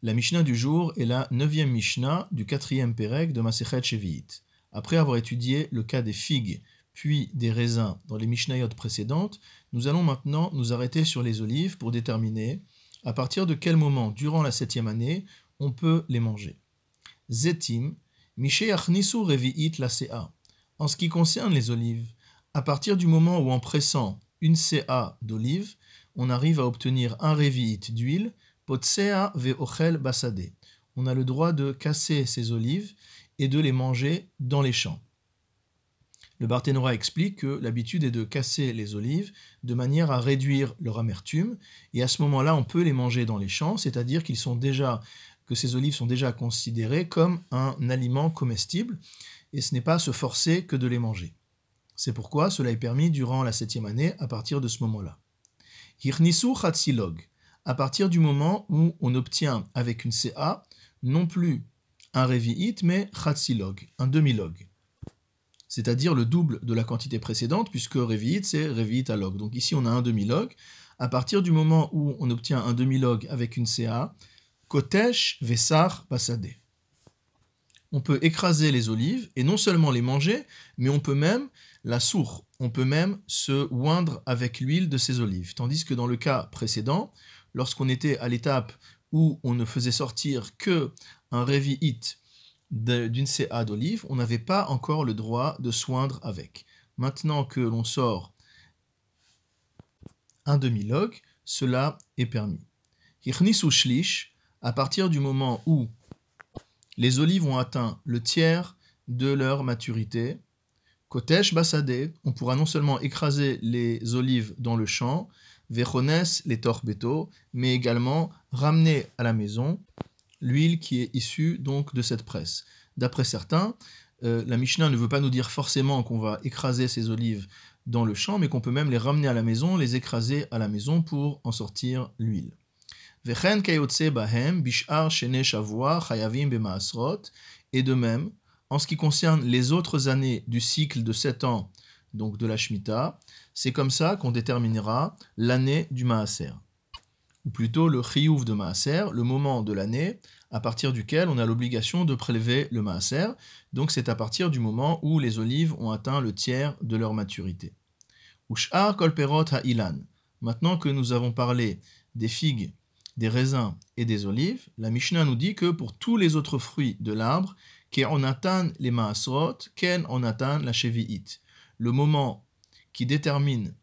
La Mishnah du jour est la neuvième Mishnah du quatrième Pérec de Masechet Shevi'it. Après avoir étudié le cas des figues puis des raisins dans les Mishnayot précédentes, nous allons maintenant nous arrêter sur les olives pour déterminer à partir de quel moment, durant la septième année, on peut les manger. Zetim, Nisu Revi'it la CA. En ce qui concerne les olives, à partir du moment où en pressant une CA d'olive, on arrive à obtenir un Revi'it d'huile, Potsea ve'ochel basade. On a le droit de casser ces olives et de les manger dans les champs. Le Barthénora explique que l'habitude est de casser les olives de manière à réduire leur amertume, et à ce moment-là, on peut les manger dans les champs, c'est-à-dire qu'ils sont déjà, que ces olives sont déjà considérées comme un aliment comestible, et ce n'est pas se forcer que de les manger. C'est pourquoi cela est permis durant la septième année à partir de ce moment-là. Hirnisu chatsilog à partir du moment où on obtient avec une CA non plus un revi'it, mais chatsilog, un demi-log. C'est-à-dire le double de la quantité précédente, puisque revi'it, c'est revi'it à log. Donc ici, on a un demi-log. À partir du moment où on obtient un demi-log avec une CA, kotesh vesar pasade. On peut écraser les olives et non seulement les manger, mais on peut même la sourd, on peut même se oindre avec l'huile de ces olives. Tandis que dans le cas précédent, lorsqu'on était à l'étape où on ne faisait sortir que un revi'it d'une CA d'olive, on n'avait pas encore le droit de soindre avec. Maintenant que l'on sort un demi-log, cela est permis. ou shlish, à partir du moment où les olives ont atteint le tiers de leur maturité, kotesh basade, on pourra non seulement écraser les olives dans le champ, Vechones les torbeto, mais également ramener à la maison l'huile qui est issue donc de cette presse. D'après certains, euh, la Mishnah ne veut pas nous dire forcément qu'on va écraser ces olives dans le champ, mais qu'on peut même les ramener à la maison, les écraser à la maison pour en sortir l'huile. Et de même, en ce qui concerne les autres années du cycle de 7 ans, donc de la Shemitah, c'est comme ça qu'on déterminera l'année du Maaser. Ou plutôt le Chiyuv de Maaser, le moment de l'année à partir duquel on a l'obligation de prélever le Maaser. Donc c'est à partir du moment où les olives ont atteint le tiers de leur maturité. Ushar kolperot ha'ilan. Maintenant que nous avons parlé des figues, des raisins et des olives, la Mishnah nous dit que pour tous les autres fruits de l'arbre, on atteint les maasrot, ken atteint la chevi'it. Le moment qui détermine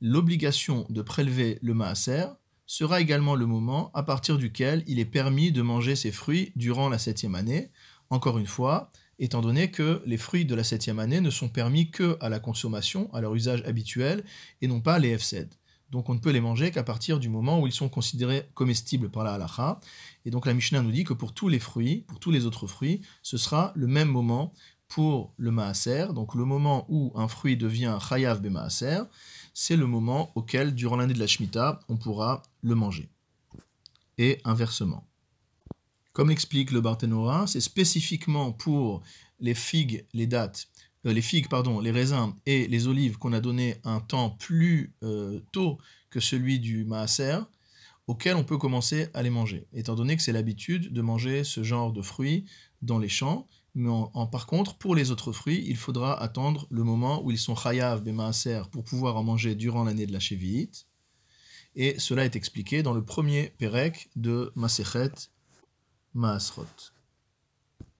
l'obligation de prélever le maaser sera également le moment à partir duquel il est permis de manger ces fruits durant la septième année. Encore une fois, étant donné que les fruits de la septième année ne sont permis que à la consommation, à leur usage habituel, et non pas les FCD. Donc on ne peut les manger qu'à partir du moment où ils sont considérés comestibles par la halacha. Et donc la Mishnah nous dit que pour tous les fruits, pour tous les autres fruits, ce sera le même moment pour le maaser, donc le moment où un fruit devient chayav maaser, c'est le moment auquel, durant l'année de la Shemitah, on pourra le manger. Et inversement. Comme l'explique le Barthénora, c'est spécifiquement pour les figues, les euh, les figues, pardon, les raisins et les olives qu'on a donné un temps plus euh, tôt que celui du maaser, auquel on peut commencer à les manger, étant donné que c'est l'habitude de manger ce genre de fruits dans les champs, mais en, par contre, pour les autres fruits, il faudra attendre le moment où ils sont chayav bemaaser pour pouvoir en manger durant l'année de la cheviite. Et cela est expliqué dans le premier perek de Masechet Maasrot.